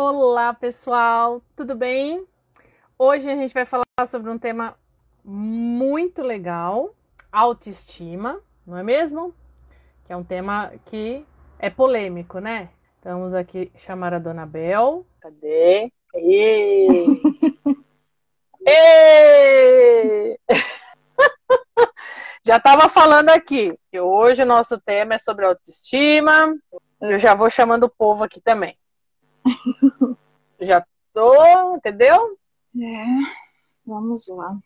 Olá, pessoal, tudo bem? Hoje a gente vai falar sobre um tema muito legal, autoestima, não é mesmo? Que é um tema que é polêmico, né? Vamos aqui chamar a dona Bel. Cadê? Ei! Ei! já estava falando aqui que hoje o nosso tema é sobre autoestima. Eu já vou chamando o povo aqui também. já tô, entendeu? É, vamos lá.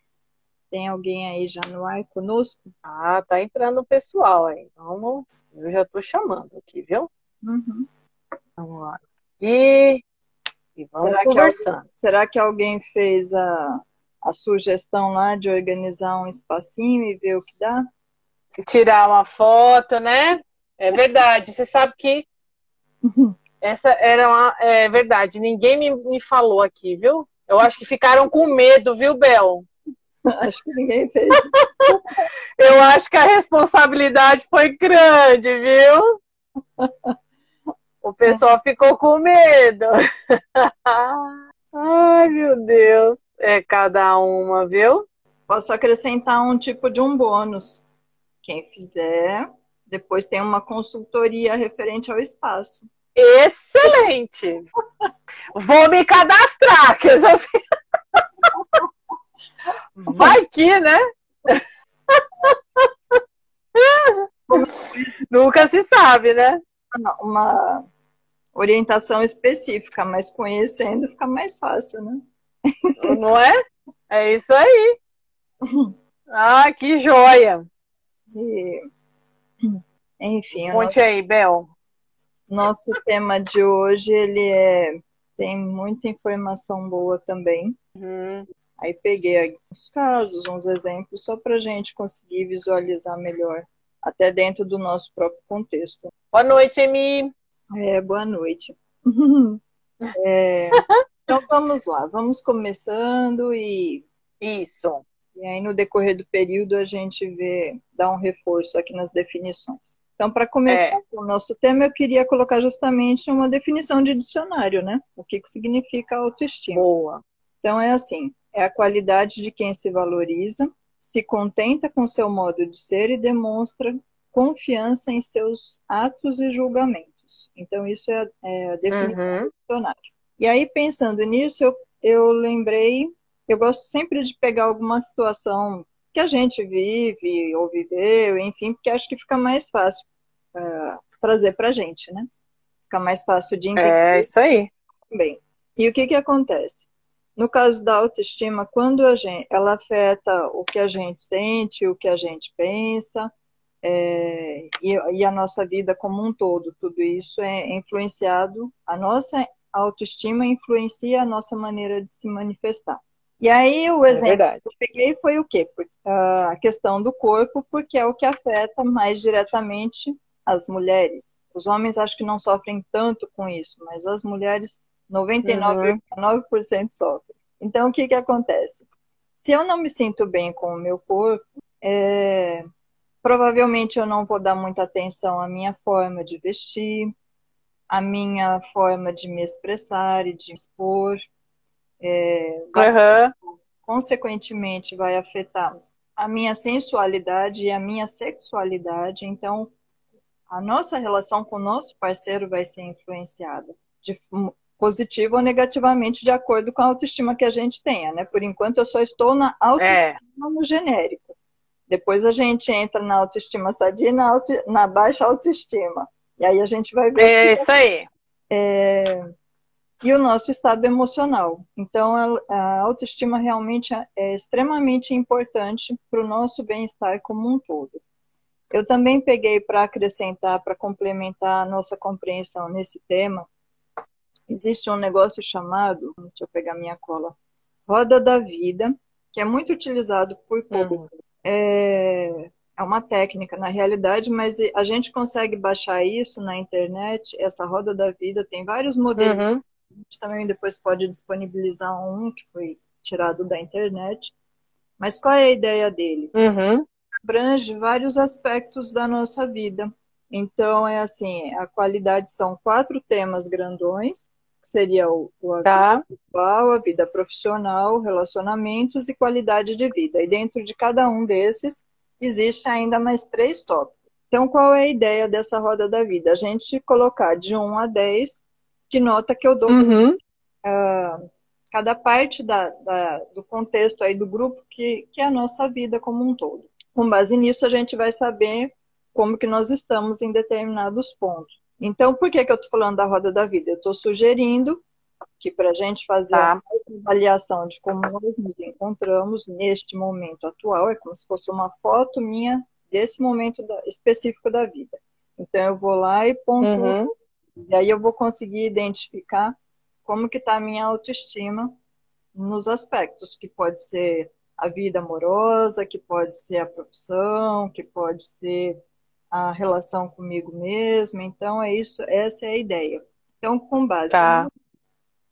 Tem alguém aí já no ar conosco? Ah, tá entrando o pessoal aí. Vamos, eu já tô chamando aqui, viu? Uhum. Vamos lá. E, e vamos Será que, conversando. alguém, será que alguém fez a, a sugestão lá de organizar um espacinho e ver o que dá? Tirar uma foto, né? É verdade. Você sabe que essa era uma. É verdade. Ninguém me, me falou aqui, viu? Eu acho que ficaram com medo, viu, Bel? Acho que ninguém fez. Eu acho que a responsabilidade foi grande, viu? O pessoal ficou com medo. Ai, meu Deus. É cada uma, viu? Posso acrescentar um tipo de um bônus. Quem fizer, depois tem uma consultoria referente ao espaço. Excelente! Vou me cadastrar, que assim... Vai que, né? Nunca se sabe, né? Uma orientação específica, mas conhecendo fica mais fácil, né? Não é? É isso aí. Ah, que joia! E, enfim, Conte aí, Bel. Nosso tema de hoje ele é tem muita informação boa também. Uhum. Aí peguei alguns casos, uns exemplos, só para a gente conseguir visualizar melhor, até dentro do nosso próprio contexto. Boa noite, Emi. É, boa noite. É, então vamos lá, vamos começando e, Isso. e aí no decorrer do período a gente vê, dá um reforço aqui nas definições. Então, para começar É. o nosso tema, eu queria colocar justamente uma definição de dicionário, né? O que, que significa autoestima. Boa. Então é assim, é a qualidade de quem se valoriza, se contenta com seu modo de ser e demonstra confiança em seus atos e julgamentos. Então isso é, é a definição Uhum. do dicionário. E aí pensando nisso, eu, eu lembrei, eu gosto sempre de pegar alguma situação que a gente vive ou viveu, enfim, porque acho que fica mais fácil ah, trazer para a gente, né? Fica mais fácil de entender É isso aí. também. E o que que acontece? No caso da autoestima, quando a gente, ela afeta o que a gente sente, o que a gente pensa, é, e, e a nossa vida como um todo, tudo isso é influenciado, a nossa autoestima influencia a nossa maneira de se manifestar. E aí o É exemplo verdade. que eu peguei foi o quê? Por- A questão do corpo, porque é o que afeta mais diretamente as mulheres. Os homens acho que não sofrem tanto com isso, mas as mulheres 99,9% sofrem. Então, o que que acontece? Se eu não me sinto bem com o meu corpo, é, provavelmente eu não vou dar muita atenção à minha forma de vestir, à minha forma de me expressar e de expor. É, vai Aham. consequentemente vai afetar a minha sensualidade e a minha sexualidade. Então, a nossa relação com o nosso parceiro vai ser influenciada de positivo ou negativamente de acordo com a autoestima que a gente tenha, né? Por enquanto eu só estou na autoestima É. no genérico. Depois a gente entra na autoestima sadia e na, auto, na baixa autoestima. E aí a gente vai ver É isso aí. é, e o nosso estado emocional. Então, a, autoestima realmente é extremamente importante para o nosso bem-estar como um todo. Eu também peguei para acrescentar, para complementar a nossa compreensão nesse tema, existe um negócio chamado, deixa eu pegar minha cola, roda da vida, que é muito utilizado por público. É, é uma técnica, na realidade, mas a gente consegue baixar isso na internet, essa roda da vida, tem vários modelos. Uhum. A gente também depois pode disponibilizar um que foi tirado da internet. Mas qual é a ideia dele? Uhum. Abrange vários aspectos da nossa vida. Então, é assim, a qualidade são quatro temas grandões, que seria o, o a tá. vida pessoal, a vida profissional, relacionamentos e qualidade de vida. E dentro de cada um desses, existe ainda mais três tópicos. Então, qual é a ideia dessa roda da vida? A gente colocar de 1 a 10, que nota que eu dou Uhum. uh, cada parte da, da, do contexto aí do grupo, que, que é a nossa vida como um todo. Com base nisso, a gente vai saber como que nós estamos em determinados pontos. Então, por que, que eu estou falando da roda da vida? Eu estou sugerindo que para a gente fazer Tá. uma avaliação de como nós nos encontramos neste momento atual, é como se fosse uma foto minha desse momento da- específico da vida. Então, eu vou lá e pontuo Uhum. E aí eu vou conseguir identificar como que está a minha autoestima nos aspectos, que pode ser a vida amorosa, que pode ser a profissão, que pode ser a relação comigo mesma. Então é isso, essa é a ideia. Então, com base Tá. no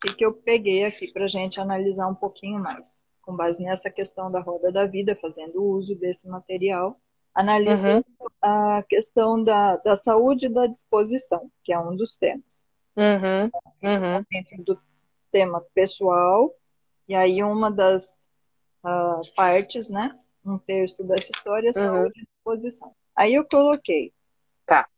que que eu peguei aqui para a gente analisar um pouquinho mais. Com base nessa questão da roda da vida, fazendo uso desse material, analisando Uhum. a questão da, da saúde e da disposição, que é um dos temas. Uhum. Uhum. Dentro do tema pessoal, e aí uma das ah, partes, né? Um terço dessa história é saúde e disposição. Aí eu coloquei. Tá.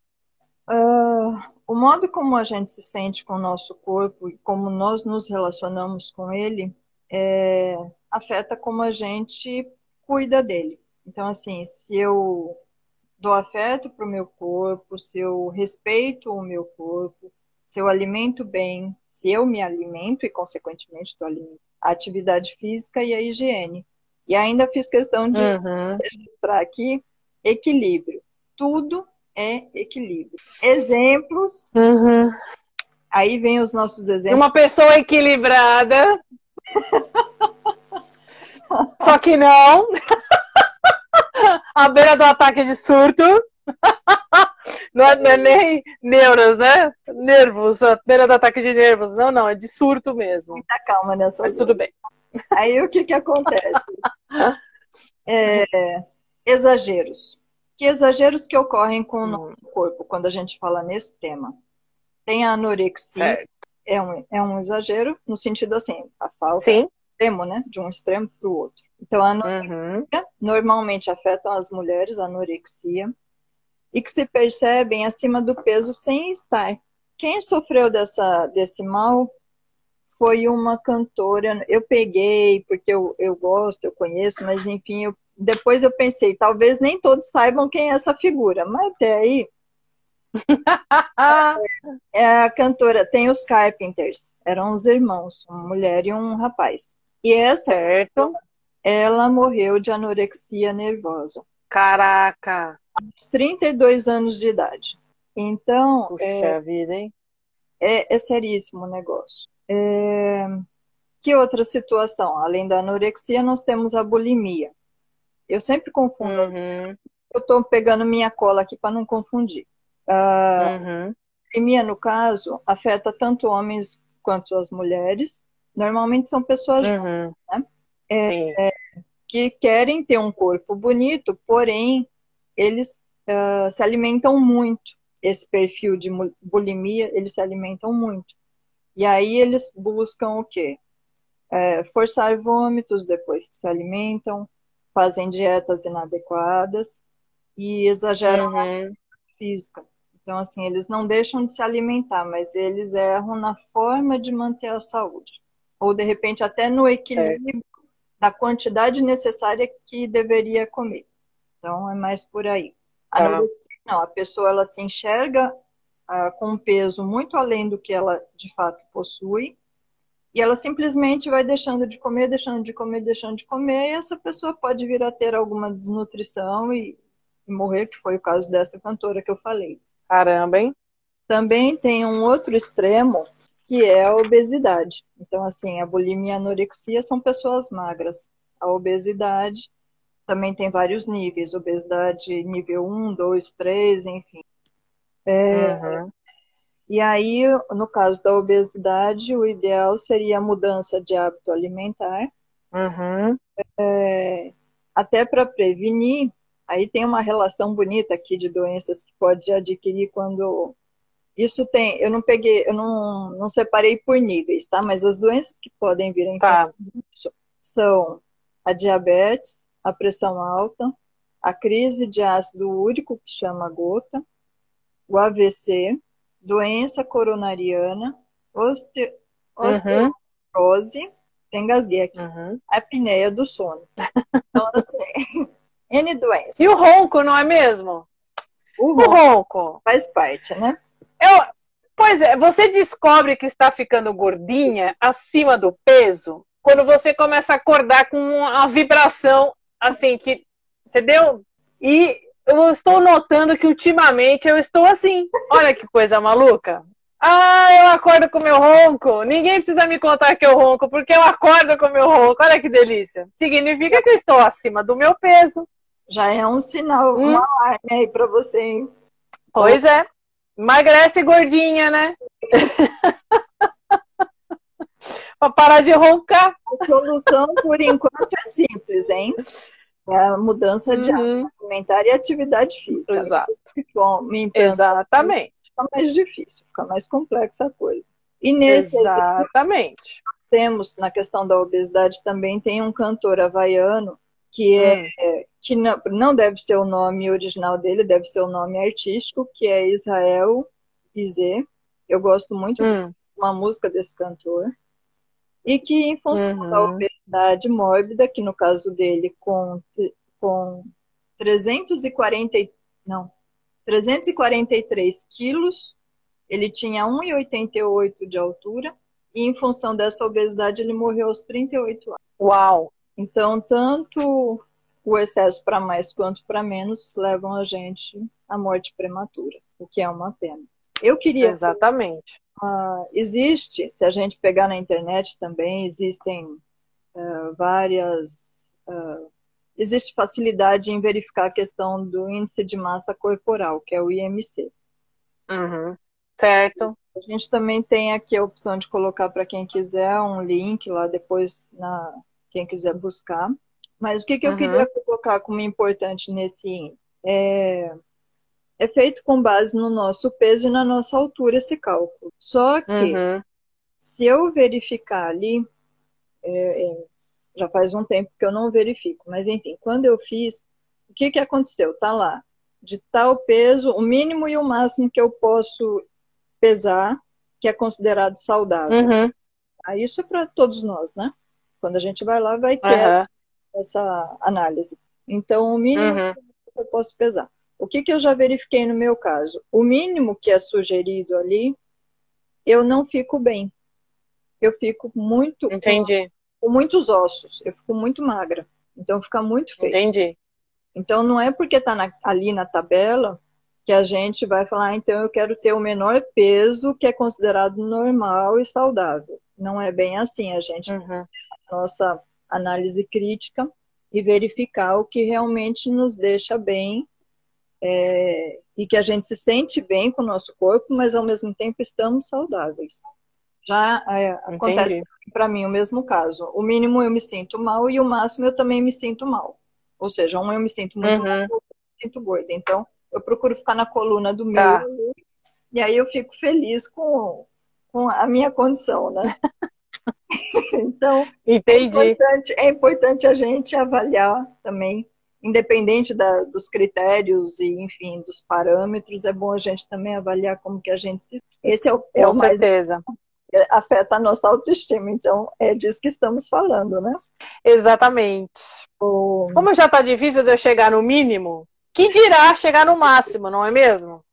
ah, o modo como a gente se sente com o nosso corpo e como nós nos relacionamos com ele é, afeta como a gente cuida dele. Então, assim, se eu dou afeto para o meu corpo, se eu respeito o meu corpo, se eu alimento bem, se eu me alimento e, consequentemente, estou alimentando a atividade física e a higiene. E ainda fiz questão de Uhum. registrar aqui equilíbrio. Tudo é equilíbrio. Exemplos, Uhum. aí vem os nossos exemplos. Uma pessoa equilibrada. Só que não. À beira do ataque de surto. Não é, não é nem neuras, né? Nervos, à beira do ataque de nervos. Não, não, é de surto mesmo. Muita calma nessa Mas tudo bem. Aí o que que acontece? É, exageros. Que exageros que ocorrem com o Hum. nosso corpo quando a gente fala nesse tema? Tem a anorexia, Certo. é um, é um exagero, no sentido assim, a falta Sim. extremo, né? De um extremo para o outro. Então, a anorexia Uhum. normalmente afetam as mulheres, a anorexia, e que se percebem acima do peso sem estar. Quem sofreu dessa, desse mal foi uma cantora. Eu peguei, porque eu, eu gosto, eu conheço, mas enfim, eu- depois eu pensei, talvez nem todos saibam quem é essa figura, mas até aí é a cantora, tem os Carpenters, eram os irmãos, uma mulher e um rapaz. E essa, certo. Ela morreu de anorexia nervosa. Caraca. aos 32 anos de idade. Então, Puxa é, vida, hein? é, é seríssimo o negócio. É, que outra situação? Além da anorexia, nós temos a bulimia. Eu sempre confundo. Uhum. Eu estou pegando minha cola aqui para não confundir. A Uhum. bulimia, no caso, afeta tanto homens quanto as mulheres. Normalmente são pessoas Uhum. É, Sim. Que querem ter um corpo bonito, porém eles ah, se alimentam muito. Esse perfil de bulimia, eles se alimentam muito. E aí eles buscam o quê? É, forçar vômitos depois que se alimentam, fazem dietas inadequadas e exageram na Uhum. física. Então, assim, eles não deixam de se alimentar, mas eles erram na forma de manter a saúde. Ou, de repente, até no equilíbrio da quantidade necessária que deveria comer. Então, é mais por aí. A anorexia, não, a pessoa ela se enxerga ah, com um peso muito além do que ela de fato possui, e ela simplesmente vai deixando de comer, deixando de comer, deixando de comer, e essa pessoa pode vir a ter alguma desnutrição e, e morrer, que foi o caso dessa cantora que eu falei. Caramba, hein? Também tem um outro extremo, que é a obesidade. Então, assim, a bulimia e a anorexia são pessoas magras. A obesidade também tem vários níveis, obesidade nível 1, 2, 3, enfim. É, Uhum. E aí, no caso da obesidade, o ideal seria a mudança de hábito alimentar, Uhum. é, até para prevenir. Aí tem uma relação bonita aqui de doenças que pode adquirir quando Isso tem, eu não peguei, eu não, não separei por níveis, tá? Mas as doenças que podem vir em tá. são a diabetes, a pressão alta, a crise de ácido úrico, que chama gota, o AVC, doença coronariana, oste, uhum. osteoporose, engasguei aqui, uhum. apneia do sono. Então, assim, N doenças. E o ronco, não é mesmo? O ronco, o ronco. faz parte, né? Eu, pois é, você descobre que está ficando gordinha acima do peso quando você começa a acordar com uma vibração assim que, entendeu? E eu estou notando que ultimamente eu estou assim. Olha que coisa maluca. Ah, eu acordo com meu ronco. Ninguém precisa me contar que eu ronco, porque eu acordo com meu ronco. Olha que delícia. Significa que eu estou acima do meu peso. Já é um sinal, hum. um alarme aí para você, hein? Pois é. Emagrece gordinha, né? para parar de roncar. A solução, por enquanto, é simples, hein? É a mudança de uhum. alimentar e atividade física. Exato. Exatamente. Fica mais difícil, fica mais complexa a coisa. E nesse Exatamente. temos, na questão da obesidade, também tem um cantor havaiano que é, hum. é que não, não deve ser o nome original dele, deve ser o nome artístico, que é Israel Bizet. Eu gosto muito hum. de uma música desse cantor. E que, em função uhum. da obesidade mórbida, que no caso dele, com, com 340, não, 343 quilos, ele tinha 1,88 de altura, e em função dessa obesidade, ele morreu aos 38 anos. Uau! Então, tanto o excesso para mais quanto para menos levam a gente à morte prematura, o que é uma pena. Eu queria. Exatamente. Uh, existe, se a gente pegar na internet também, existem uh, várias. Uh, existe facilidade em verificar a questão do índice de massa corporal, que é o IMC. Uhum. Certo. A gente também tem aqui a opção de colocar para quem quiser um link lá depois, na quem quiser buscar. Mas o que, que eu uhum. queria colocar como importante nesse índice? É, é feito com base no nosso peso e na nossa altura esse cálculo. Só que, uhum. se eu verificar ali, é, é, já faz um tempo que eu não verifico, mas enfim, quando eu fiz, o que, que aconteceu? Tá lá, de tal peso, o mínimo e o máximo que eu posso pesar, que é considerado saudável. Uhum. Ah, isso é para todos nós, né? Quando a gente vai lá, vai ter uhum essa análise. Então, o mínimo uhum. que eu posso pesar. O que, que eu já verifiquei no meu caso? O mínimo que é sugerido ali, eu não fico bem. Eu fico muito. Entendi. Com, com muitos ossos. Eu fico muito magra. Então fica muito feio. Entendi. Então não é porque está ali na tabela que a gente vai falar, ah, então eu quero ter o menor peso que é considerado normal e saudável. Não é bem assim. A gente uhum. Nossa análise crítica e verificar o que realmente nos deixa bem é, e que a gente se sente bem com o nosso corpo, mas ao mesmo tempo estamos saudáveis. Já é, acontece para mim o mesmo caso. O mínimo eu me sinto mal e o máximo eu também me sinto mal. Ou seja, um eu me sinto muito uhum. mal, eu me sinto gorda. Então, eu procuro ficar na coluna do tá. meio e aí eu fico feliz com, com a minha condição, né? então, Entendi. É, importante, é importante a gente avaliar também, independente da, dos critérios e, enfim, dos parâmetros, é bom a gente também avaliar como que a gente se... Esse é o, é Com o mais... certeza afeta a nossa autoestima. Então, é disso que estamos falando, né? Exatamente. O... Como já está difícil de eu chegar no mínimo, que dirá chegar no máximo, não é mesmo?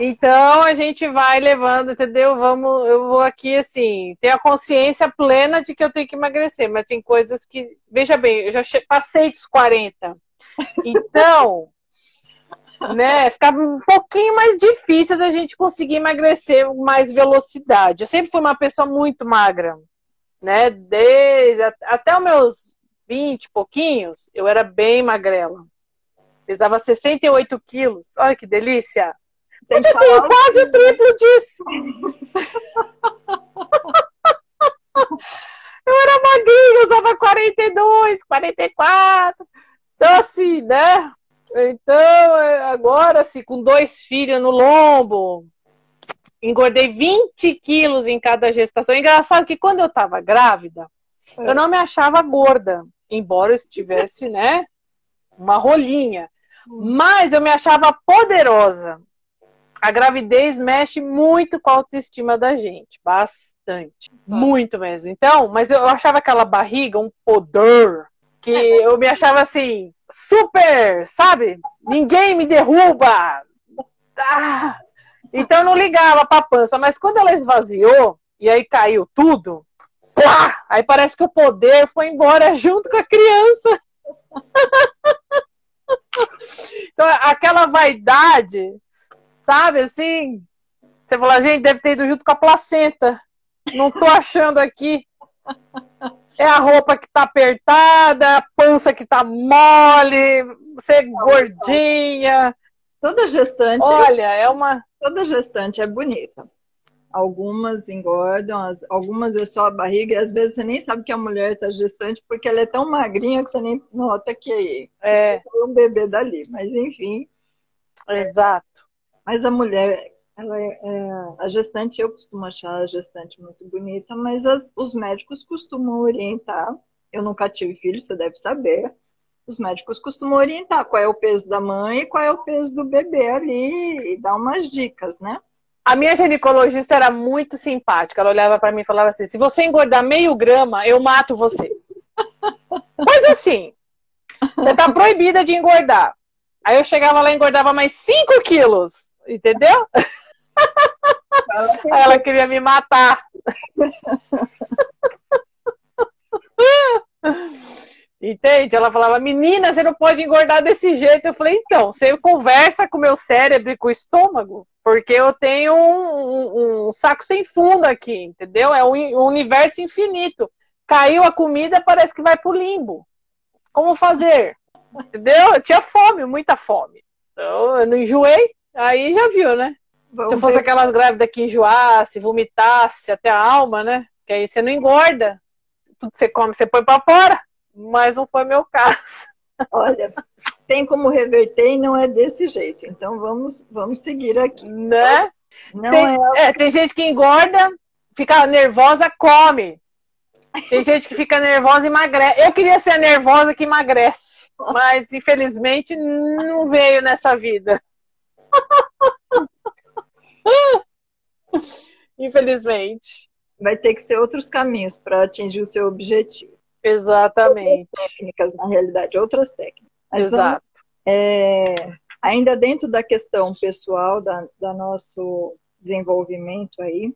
Então a gente vai levando, entendeu? Vamos, eu vou aqui assim, ter a consciência plena de que eu tenho que emagrecer, mas tem coisas que, veja bem, eu já passei dos 40. Então, né, fica um pouquinho mais difícil da gente conseguir emagrecer com mais velocidade. Eu sempre fui uma pessoa muito magra, né? Desde até os meus 20 e pouquinhos, eu era bem magrela. Pesava 68 quilos. Olha que delícia! Tem eu tenho quase o triplo disso. eu era magrinha, usava 42, 44. Então, assim, né? Então, agora, assim, com dois filhos no lombo, engordei 20 quilos em cada gestação. Engraçado que quando eu tava grávida, eu não me achava gorda, embora eu estivesse, né, uma rolinha. Mas eu me achava poderosa. A gravidez mexe muito com a autoestima da gente, bastante, muito mesmo. Então, mas eu achava aquela barriga um poder que eu me achava assim, super, sabe? Ninguém me derruba. Ah! Então eu não ligava pra pança, mas quando ela esvaziou e aí caiu tudo, Plá! Aí parece que o poder foi embora junto com a criança. então, aquela vaidade, sabe, assim, você fala, gente, deve ter ido junto com a placenta. Não tô achando aqui. É a roupa que tá apertada, a pança que tá mole, você é gordinha. Toda gestante. Olha, é uma. Toda gestante é bonita. Algumas engordam, as, algumas é só a barriga, e às vezes você nem sabe que a mulher está gestante porque ela é tão magrinha que você nem nota que é, é um bebê dali. Mas enfim. Exato. Mas a mulher, ela é, é, a gestante, eu costumo achar a gestante muito bonita, mas as, os médicos costumam orientar. Eu nunca tive filho, você deve saber. Os médicos costumam orientar qual é o peso da mãe e qual é o peso do bebê ali e dar umas dicas, né? A minha ginecologista era muito simpática. Ela olhava para mim e falava assim: se você engordar meio grama, eu mato você. Mas assim, você tá proibida de engordar. Aí eu chegava lá e engordava mais 5 quilos, entendeu? Aí ela queria me matar. Entende? Ela falava, menina, você não pode engordar desse jeito. Eu falei, então, você conversa com o meu cérebro e com o estômago, porque eu tenho um, um, um saco sem fundo aqui, entendeu? É um, um, universo infinito. Caiu a comida, parece que vai pro limbo. Como fazer? Entendeu? Eu tinha fome, muita fome. Então, eu não enjoei, aí já viu, né? Vamos Se fosse ver. aquelas grávidas que enjoasse, vomitasse até a alma, né? Que aí você não engorda. Tudo que você come, você põe para fora mas não foi meu caso. Olha, tem como reverter e não é desse jeito. Então vamos, vamos seguir aqui. Né? Não tem, é... é... tem gente que engorda, fica nervosa, come. Tem gente que fica nervosa e emagrece. Eu queria ser a nervosa que emagrece, mas infelizmente não veio nessa vida. infelizmente. Vai ter que ser outros caminhos para atingir o seu objetivo. Exatamente. Outras técnicas, na realidade, outras técnicas. Mas Exato. Vamos, é, ainda dentro da questão pessoal, da, da nosso desenvolvimento aí,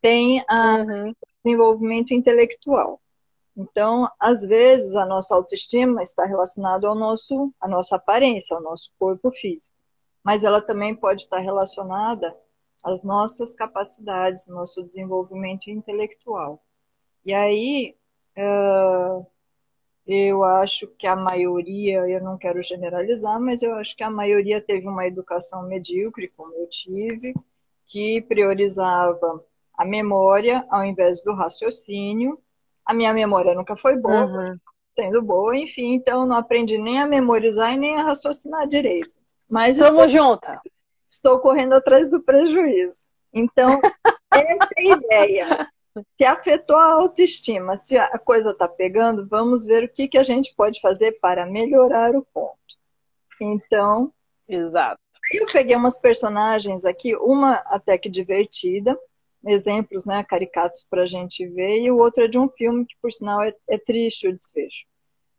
tem o uhum. desenvolvimento intelectual. Então, às vezes, a nossa autoestima está relacionada ao nosso, à nossa aparência, ao nosso corpo físico. Mas ela também pode estar relacionada às nossas capacidades, nosso desenvolvimento intelectual. E aí, eu acho que a maioria, eu não quero generalizar, mas eu acho que a maioria teve uma educação medíocre, como eu tive, que priorizava a memória ao invés do raciocínio. A minha memória nunca foi boa, uhum. sendo boa, enfim, então não aprendi nem a memorizar e nem a raciocinar direito. Mas Estamos juntas. Estou correndo atrás do prejuízo. Então, essa é a ideia se afetou a autoestima, se a coisa está pegando, vamos ver o que, que a gente pode fazer para melhorar o ponto. Então. Exato. Eu peguei umas personagens aqui, uma até que divertida, exemplos né, caricatos para a gente ver, e o outro é de um filme que, por sinal, é, é triste o desfecho.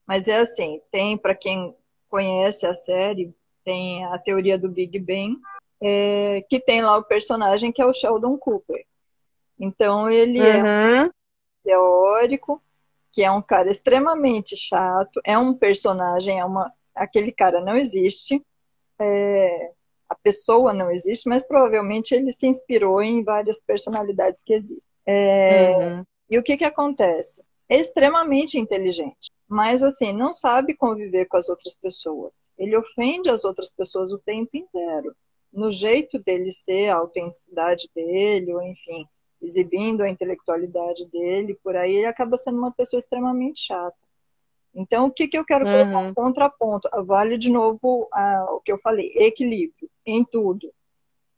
Mas é assim: tem, para quem conhece a série, tem a teoria do Big Bang, é, que tem lá o personagem que é o Sheldon Cooper. Então ele é uhum. é teórico, que é um cara extremamente chato, é um personagem, é uma aquele cara não existe, é, a pessoa não existe, mas provavelmente ele se inspirou em várias personalidades que existem. É, uhum. E o que que acontece? É extremamente inteligente, mas assim não sabe conviver com as outras pessoas. Ele ofende as outras pessoas o tempo inteiro, no jeito dele ser, a autenticidade dele, ou enfim, exibindo a intelectualidade dele por aí, ele acaba sendo uma pessoa extremamente chata. Então, o que, que eu quero colocar um contraponto? Vale de novo uh, o que eu falei, equilíbrio em tudo.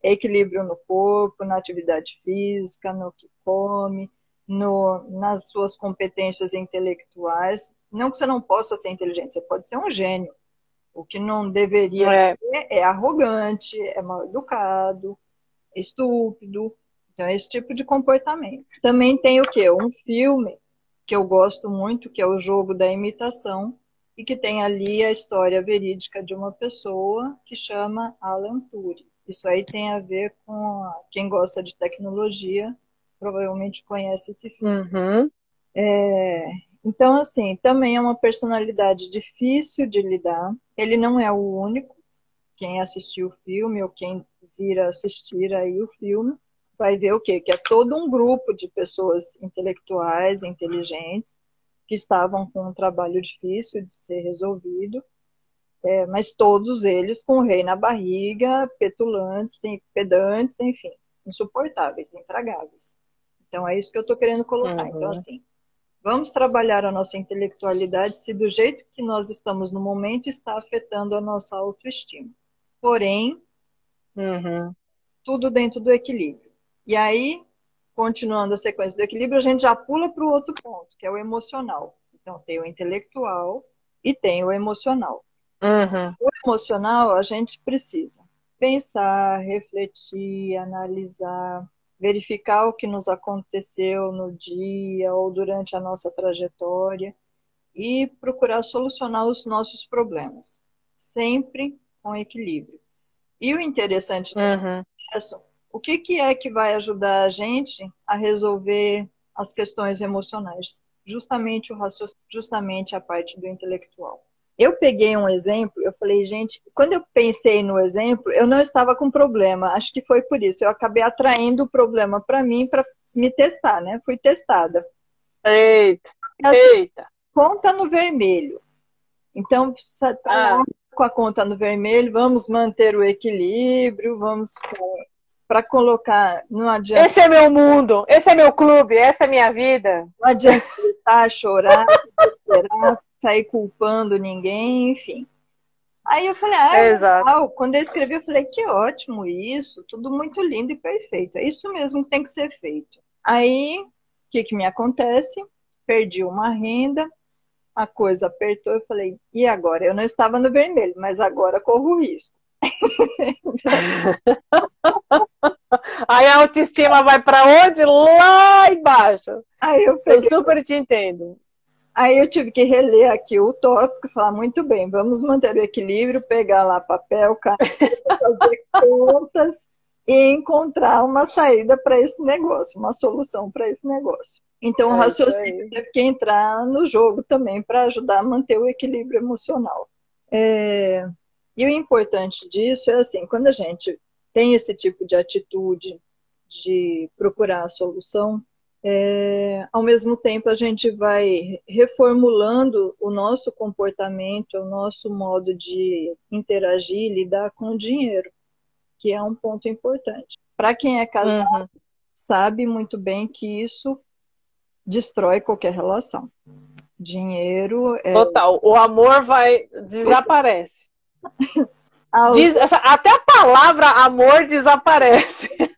equilíbrio no corpo, na atividade física, no que come, no, nas suas competências intelectuais. Não que você não possa ser inteligente, você pode ser um gênio. O que não deveria é. ser é arrogante, é mal educado, é estúpido. Então, é esse tipo de comportamento. Também tem o quê? Um filme que eu gosto muito, que é o Jogo da Imitação, e que tem ali a história verídica de uma pessoa que chama Alan Turing. Isso aí tem a ver com a... quem gosta de tecnologia, provavelmente conhece esse filme. Uhum. É... Então, assim, também é uma personalidade difícil de lidar. Ele não é o único. Quem assistiu o filme ou quem vira assistir aí o filme vai ver o quê? Que é todo um grupo de pessoas intelectuais, inteligentes, que estavam com um trabalho difícil de ser resolvido, é, mas todos eles com o rei na barriga, petulantes, pedantes, enfim, insuportáveis, intragáveis. Então é isso que eu estou querendo colocar. Uhum. Então, assim, vamos trabalhar a nossa intelectualidade se do jeito que nós estamos no momento está afetando a nossa autoestima. Porém, uhum. tudo dentro do equilíbrio. E aí, continuando a sequência do equilíbrio, a gente já pula para o outro ponto, que é o emocional. Então, tem o intelectual e tem o emocional. Uhum. O emocional, a gente precisa pensar, refletir, analisar, verificar o que nos aconteceu no dia ou durante a nossa trajetória e procurar solucionar os nossos problemas, sempre com equilíbrio. E o interessante uhum. é o que, que é que vai ajudar a gente a resolver as questões emocionais? Justamente o raciocínio, justamente a parte do intelectual. Eu peguei um exemplo, eu falei, gente, quando eu pensei no exemplo, eu não estava com problema. Acho que foi por isso. Eu acabei atraindo o problema para mim para me testar, né? Fui testada. Eita, assim, eita. Conta no vermelho. Então, tá ah. com a conta no vermelho, vamos manter o equilíbrio, vamos para colocar. Não adianta. Esse é meu mundo, esse é meu clube, essa é minha vida. Não adianta gritar, chorar, esperar, sair culpando ninguém, enfim. Aí eu falei, ah, é legal. Quando eu escrevi, eu falei, que ótimo isso, tudo muito lindo e perfeito. É isso mesmo que tem que ser feito. Aí, o que, que me acontece? Perdi uma renda, a coisa apertou, eu falei, e agora? Eu não estava no vermelho, mas agora corro risco. Aí a autoestima vai para onde? Lá embaixo. Aí eu, peguei... eu super te entendo. Aí eu tive que reler aqui o tópico e falar, muito bem, vamos manter o equilíbrio, pegar lá papel, caneta, fazer contas e encontrar uma saída para esse negócio, uma solução para esse negócio. Então, é o raciocínio teve que entrar no jogo também para ajudar a manter o equilíbrio emocional. É... E o importante disso é assim, quando a gente tem esse tipo de atitude de procurar a solução, é, ao mesmo tempo a gente vai reformulando o nosso comportamento, o nosso modo de interagir, lidar com o dinheiro, que é um ponto importante. Para quem é casado, uhum. sabe muito bem que isso destrói qualquer relação. Dinheiro é... Total, o amor vai desaparece. Diz, essa, até a palavra amor desaparece.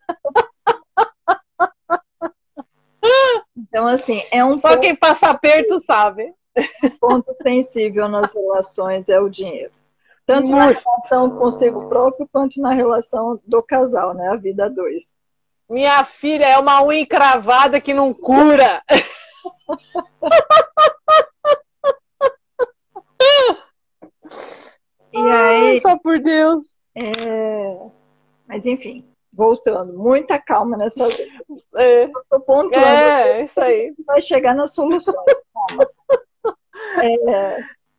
Então, assim, é um Só ponto... quem passa aperto sabe. Um ponto sensível nas relações é o dinheiro. Tanto na relação consigo próprio quanto na relação do casal, né? A vida dois. Minha filha é uma unha encravada que não cura. E aí. só por Deus. É... Mas enfim, voltando, muita calma nessa. É, eu pontuando, é isso aí. Vai chegar na solução. é,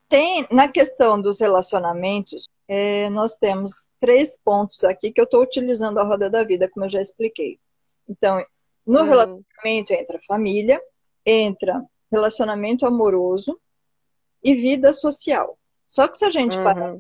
tem na questão dos relacionamentos, é, nós temos três pontos aqui que eu estou utilizando a roda da vida, como eu já expliquei. Então, no hum. relacionamento entra família, entra relacionamento amoroso e vida social. Só que se a gente uhum. parar,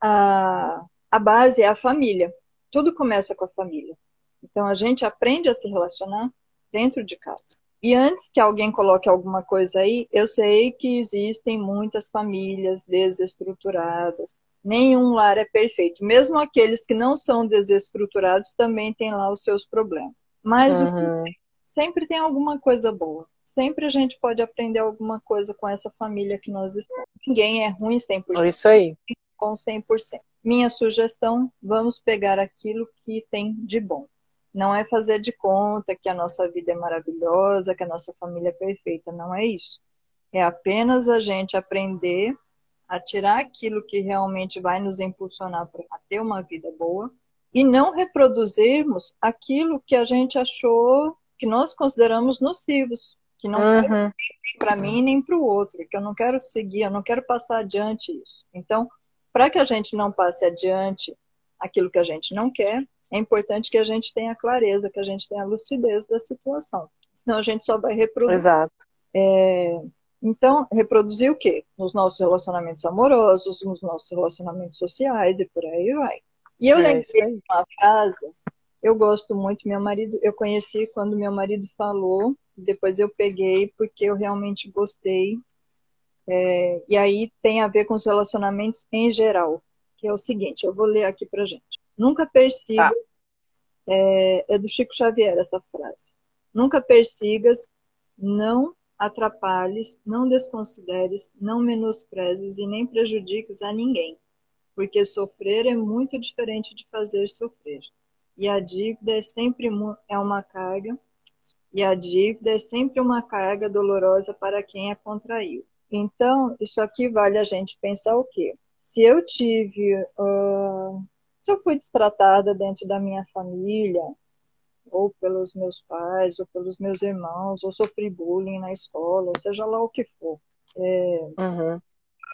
a, a base é a família. Tudo começa com a família. Então a gente aprende a se relacionar dentro de casa. E antes que alguém coloque alguma coisa aí, eu sei que existem muitas famílias desestruturadas, Nenhum lar é perfeito. Mesmo aqueles que não são desestruturados também têm lá os seus problemas. Mas uhum. sempre tem alguma coisa boa. Sempre a gente pode aprender alguma coisa com essa família que nós estamos. Ninguém é ruim 100%. É isso aí. Com 100%. Minha sugestão, vamos pegar aquilo que tem de bom. Não é fazer de conta que a nossa vida é maravilhosa, que a nossa família é perfeita. Não é isso. É apenas a gente aprender a tirar aquilo que realmente vai nos impulsionar para ter uma vida boa e não reproduzirmos aquilo que a gente achou que nós consideramos nocivos, que não uhum. para mim nem para o outro, que eu não quero seguir, eu não quero passar adiante isso. Então, para que a gente não passe adiante aquilo que a gente não quer, é importante que a gente tenha clareza, que a gente tenha lucidez da situação. Senão a gente só vai reproduzir. Exato. É, então, reproduzir o quê? Nos nossos relacionamentos amorosos, nos nossos relacionamentos sociais e por aí vai. E eu é, lembrei de uma frase, eu gosto muito, meu marido, eu conheci quando meu marido falou, depois eu peguei porque eu realmente gostei. É, e aí tem a ver com os relacionamentos em geral, que é o seguinte, eu vou ler aqui pra gente. Nunca persiga, tá. é, é do Chico Xavier essa frase. Nunca persigas, não atrapalhes, não desconsideres, não menosprezes e nem prejudiques a ninguém, porque sofrer é muito diferente de fazer sofrer. E a dívida é sempre é uma carga, e a dívida é sempre uma carga dolorosa para quem a contraiu. Então, isso aqui vale a gente pensar o quê? Se eu tive, uh, se eu fui destratada dentro da minha família, ou pelos meus pais, ou pelos meus irmãos, ou sofri bullying na escola, seja lá o que for. É, uhum.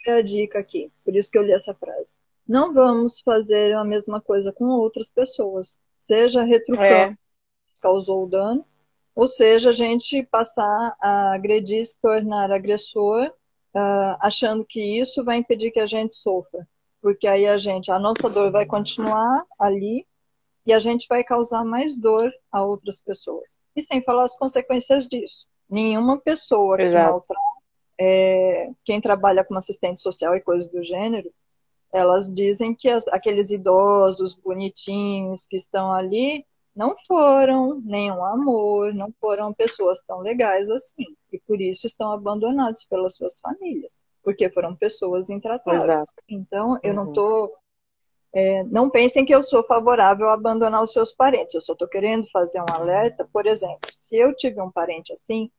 é a dica aqui, por isso que eu li essa frase. Não vamos fazer a mesma coisa com outras pessoas, seja retrucando, é. causou dano, ou seja, a gente passar a agredir, se tornar agressor, uh, achando que isso vai impedir que a gente sofra. Porque aí a gente, a nossa dor vai continuar ali, e a gente vai causar mais dor a outras pessoas. E sem falar as consequências disso. Nenhuma pessoa que maltrata, é, quem trabalha como assistente social e coisas do gênero, elas dizem que as, aqueles idosos bonitinhos que estão ali não foram nenhum amor, não foram pessoas tão legais assim. E por isso estão abandonados pelas suas famílias. Porque foram pessoas intratáveis. Exato. Então, eu uhum. não estou é, não pensem que eu sou favorável a abandonar os seus parentes. Eu só estou querendo fazer um alerta. Por exemplo, se eu tiver um parente assim,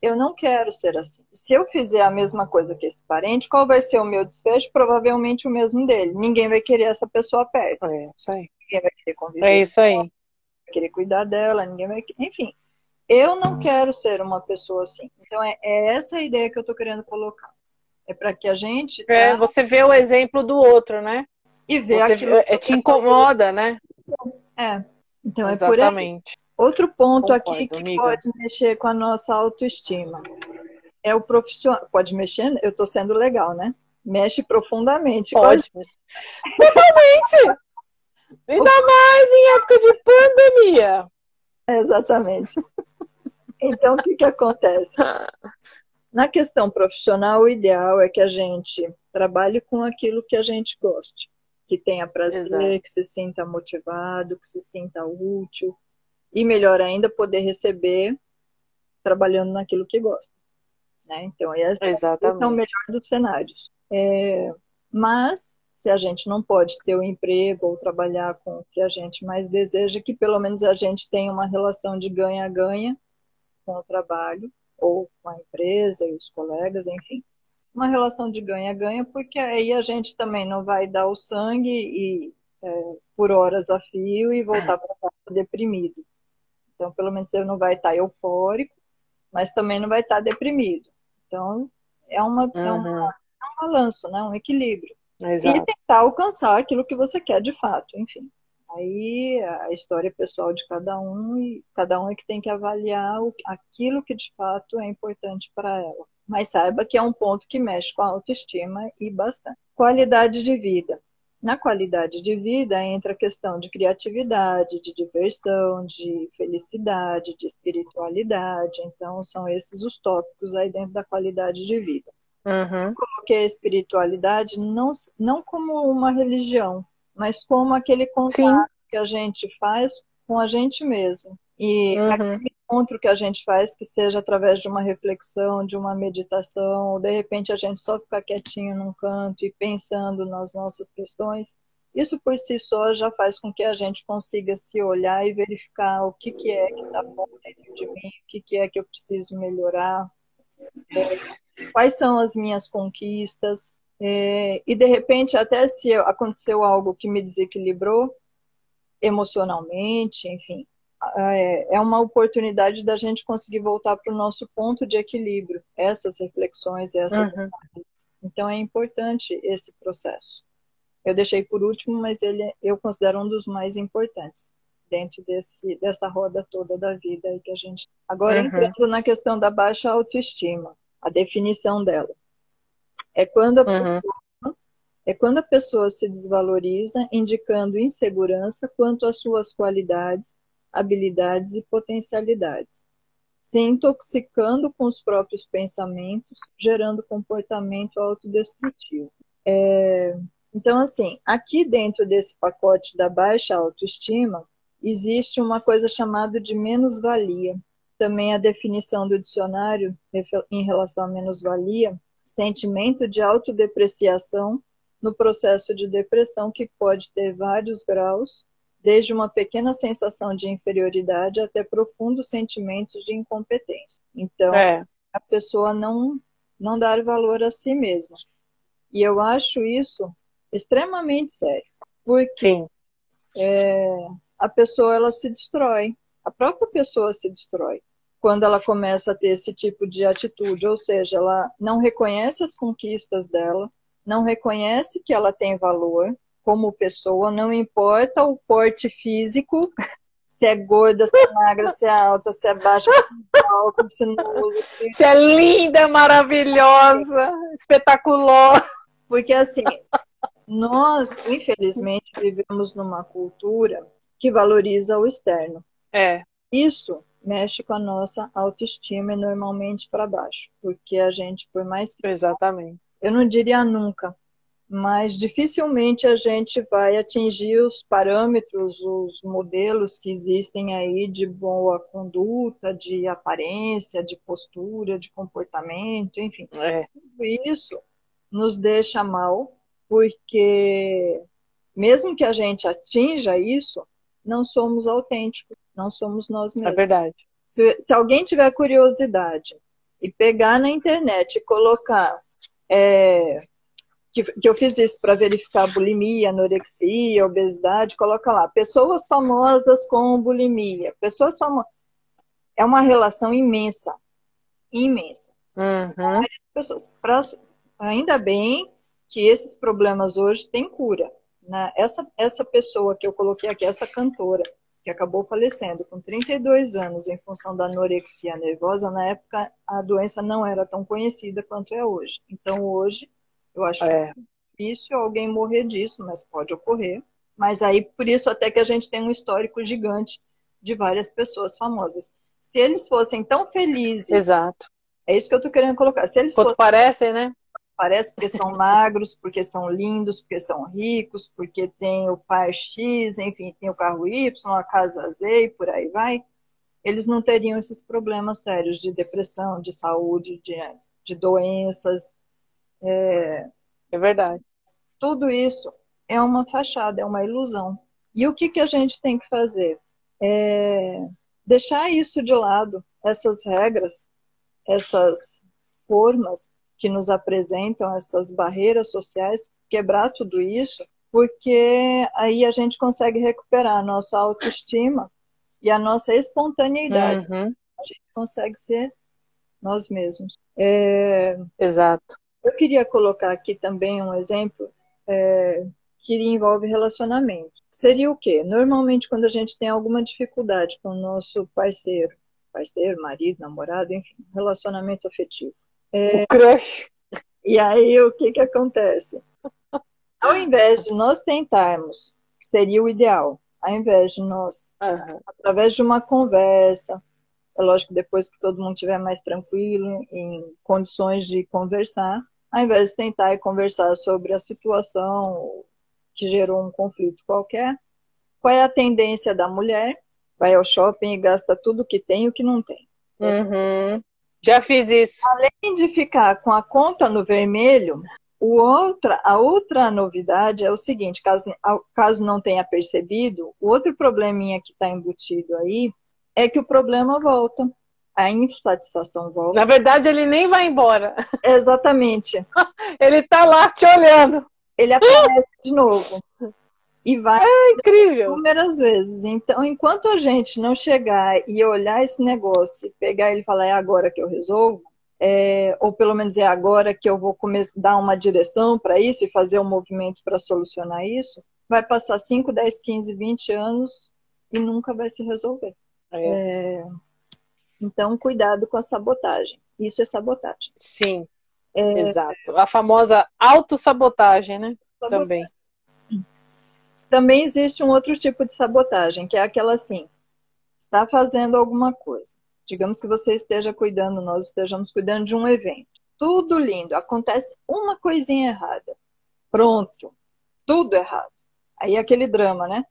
eu não quero ser assim. Se eu fizer a mesma coisa que esse parente, qual vai ser o meu desfecho? Provavelmente o mesmo dele. Ninguém vai querer essa pessoa perto. É isso aí. Ninguém vai querer conviver. É isso aí. Querer cuidar dela, ninguém vai. Enfim, eu não quero ser uma pessoa assim. Então é, é essa a ideia que eu estou querendo colocar. É para que a gente. É, você vê o exemplo do outro, né? e ver Você, aquilo é, te incomoda, né? É. Então Exatamente. é por aí. Outro ponto Concordo, aqui que amiga. pode mexer com a nossa autoestima é o profissional. Pode mexer? Eu estou sendo legal, né? Mexe profundamente. Pode. Totalmente! Ainda mais em época de pandemia. exatamente. Então, o que, que acontece? Na questão profissional, o ideal é que a gente trabalhe com aquilo que a gente goste que tenha prazer, Exato. que se sinta motivado, que se sinta útil. E melhor ainda, poder receber trabalhando naquilo que gosta. Né? Então, esse é o melhor dos cenários. É, mas, se a gente não pode ter o um emprego ou trabalhar com o que a gente mais deseja, que pelo menos a gente tenha uma relação de ganha-ganha com o trabalho, ou com a empresa e os colegas, enfim uma relação de ganha-ganha, porque aí a gente também não vai dar o sangue e é, por horas a fio e voltar para casa deprimido. Então, pelo menos você não vai estar eufórico, mas também não vai estar deprimido. Então, é, uma, uhum. é, uma, é um balanço, né? um equilíbrio. Exato. E tentar alcançar aquilo que você quer de fato, enfim. Aí a história pessoal de cada um e cada um é que tem que avaliar o, aquilo que de fato é importante para ela mas saiba que é um ponto que mexe com a autoestima e bastante. Qualidade de vida. Na qualidade de vida entra a questão de criatividade, de diversão, de felicidade, de espiritualidade. Então, são esses os tópicos aí dentro da qualidade de vida. Uhum. Coloquei a espiritualidade não, não como uma religião, mas como aquele contato Sim. que a gente faz com a gente mesmo. E uhum. aquele encontro que a gente faz, que seja através de uma reflexão, de uma meditação, ou de repente a gente só ficar quietinho num canto e pensando nas nossas questões, isso por si só já faz com que a gente consiga se olhar e verificar o que, que é que está bom dentro de mim, o que, que é que eu preciso melhorar, quais são as minhas conquistas. É, e de repente, até se aconteceu algo que me desequilibrou emocionalmente, enfim, é, é uma oportunidade da gente conseguir voltar para o nosso ponto de equilíbrio, essas reflexões, essas uhum. Então é importante esse processo. Eu deixei por último, mas ele eu considero um dos mais importantes dentro desse, dessa roda toda da vida aí que a gente. Agora uhum. entrando na questão da baixa autoestima, a definição dela é quando a uhum. pessoa, é quando a pessoa se desvaloriza, indicando insegurança quanto às suas qualidades, habilidades e potencialidades, se intoxicando com os próprios pensamentos, gerando comportamento autodestrutivo. É, então, assim, aqui dentro desse pacote da baixa autoestima, existe uma coisa chamada de menos-valia. Também a definição do dicionário em relação a menos-valia, sentimento de autodepreciação no processo de depressão que pode ter vários graus, desde uma pequena sensação de inferioridade até profundos sentimentos de incompetência. Então, é. a pessoa não não dar valor a si mesma. E eu acho isso extremamente sério, porque é, a pessoa ela se destrói, a própria pessoa se destrói quando ela começa a ter esse tipo de atitude, ou seja, ela não reconhece as conquistas dela, não reconhece que ela tem valor como pessoa, não importa o porte físico, se é gorda, se é magra, se é alta, se é baixa, se é alta, se não usa. Se é linda, maravilhosa, espetaculosa. Porque assim, nós, infelizmente, vivemos numa cultura que valoriza o externo. É. Isso mexe com a nossa autoestima e normalmente para baixo, porque a gente, por mais que. Exatamente. Eu não diria nunca, mas dificilmente a gente vai atingir os parâmetros, os modelos que existem aí de boa conduta, de aparência, de postura, de comportamento, enfim. É. Tudo isso nos deixa mal porque mesmo que a gente atinja isso, não somos autênticos, não somos nós mesmos. É verdade. Se, se alguém tiver curiosidade e pegar na internet e colocar é, que, que, eu fiz isso para verificar bulimia, anorexia, obesidade, coloca lá, pessoas famosas com bulimia, pessoas famosas. É uma relação imensa, imensa. Uhum. Pessoas, pra, ainda bem que esses problemas hoje têm cura. Né? Essa, essa pessoa que eu coloquei aqui, essa cantora, que acabou falecendo com 32 anos em função da anorexia nervosa, na época a doença não era tão conhecida quanto é hoje. Então hoje eu acho é. difícil alguém morrer disso, mas pode ocorrer. Mas aí por isso até que a gente tem um histórico gigante de várias pessoas famosas. Se eles fossem tão felizes, exato, é isso que eu estou querendo colocar. Se eles Quanto fossem... parecem, né? Parece porque são magros, porque são lindos, porque são ricos, porque tem o pai X, enfim, tem o carro Y, a casa Z e por aí vai. Eles não teriam esses problemas sérios de depressão, de saúde, de, de doenças. É... é verdade. Tudo isso é uma fachada, é uma ilusão. E o que, que a gente tem que fazer? É deixar isso de lado, essas regras, essas formas que nos apresentam essas barreiras sociais, quebrar tudo isso, porque aí a gente consegue recuperar a nossa autoestima e a nossa espontaneidade. Uhum. A gente consegue ser nós mesmos. É... Exato. Eu queria colocar aqui também um exemplo é, que envolve relacionamento. Seria o quê? Normalmente, quando a gente tem alguma dificuldade com o nosso parceiro, parceiro, marido, namorado, enfim, relacionamento afetivo. É, o crush. E aí o que, que acontece? Ao invés de nós tentarmos, que seria o ideal, ao invés de nós, uhum. através de uma conversa, é lógico depois que todo mundo estiver mais tranquilo, em condições de conversar, ao invés de sentar e conversar sobre a situação que gerou um conflito qualquer, qual é a tendência da mulher? Vai ao shopping e gasta tudo que tem e o que não tem. Uhum. Já fiz isso. Além de ficar com a conta no vermelho, o outra, a outra novidade é o seguinte, caso, caso não tenha percebido, o outro probleminha que está embutido aí é que o problema volta. A insatisfação volta. Na verdade, ele nem vai embora. Exatamente. ele está lá te olhando. Ele aparece de novo. E vai é incrível. inúmeras vezes. Então, enquanto a gente não chegar e olhar esse negócio e pegar ele e falar, é agora que eu resolvo, é, ou pelo menos é agora que eu vou começar dar uma direção para isso e fazer um movimento para solucionar isso, vai passar 5, 10, 15, 20 anos e nunca vai se resolver. É. É, então, cuidado com a sabotagem. Isso é sabotagem. Sim, é, exato. A famosa autossabotagem, né? Sabotagem. Também. Também existe um outro tipo de sabotagem, que é aquela assim, está fazendo alguma coisa Digamos que você esteja cuidando, nós estejamos cuidando de um evento. Tudo lindo, acontece uma coisinha errada. Pronto, tudo errado. Aí aquele drama, né?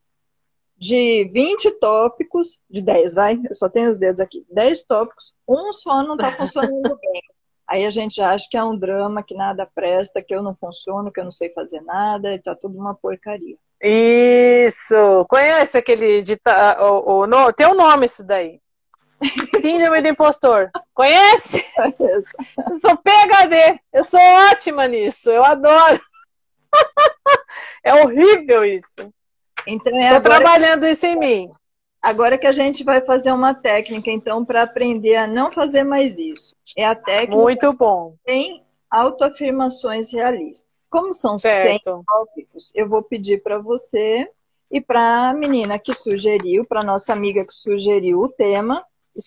De 20 tópicos, de 10, vai, eu só tenho os dedos aqui, 10 tópicos, um só não está funcionando bem. Aí a gente acha que é um drama, que nada presta, que eu não funciono, que eu não sei fazer nada, e tá tudo uma porcaria. Isso! Conhece aquele dita... o, o, tem um nome isso daí. Síndrome do impostor. Conhece? Eu sou PHD. Eu sou ótima nisso. Eu adoro. É horrível isso. Então é Tô trabalhando isso em mim. Agora que a gente vai fazer uma técnica, então, para aprender a não fazer mais isso. É a técnica. Muito bom. Tem autoafirmações realistas. Como são certo. 100 tópicos, eu vou pedir para você e para a menina que sugeriu, para nossa amiga que sugeriu o tema,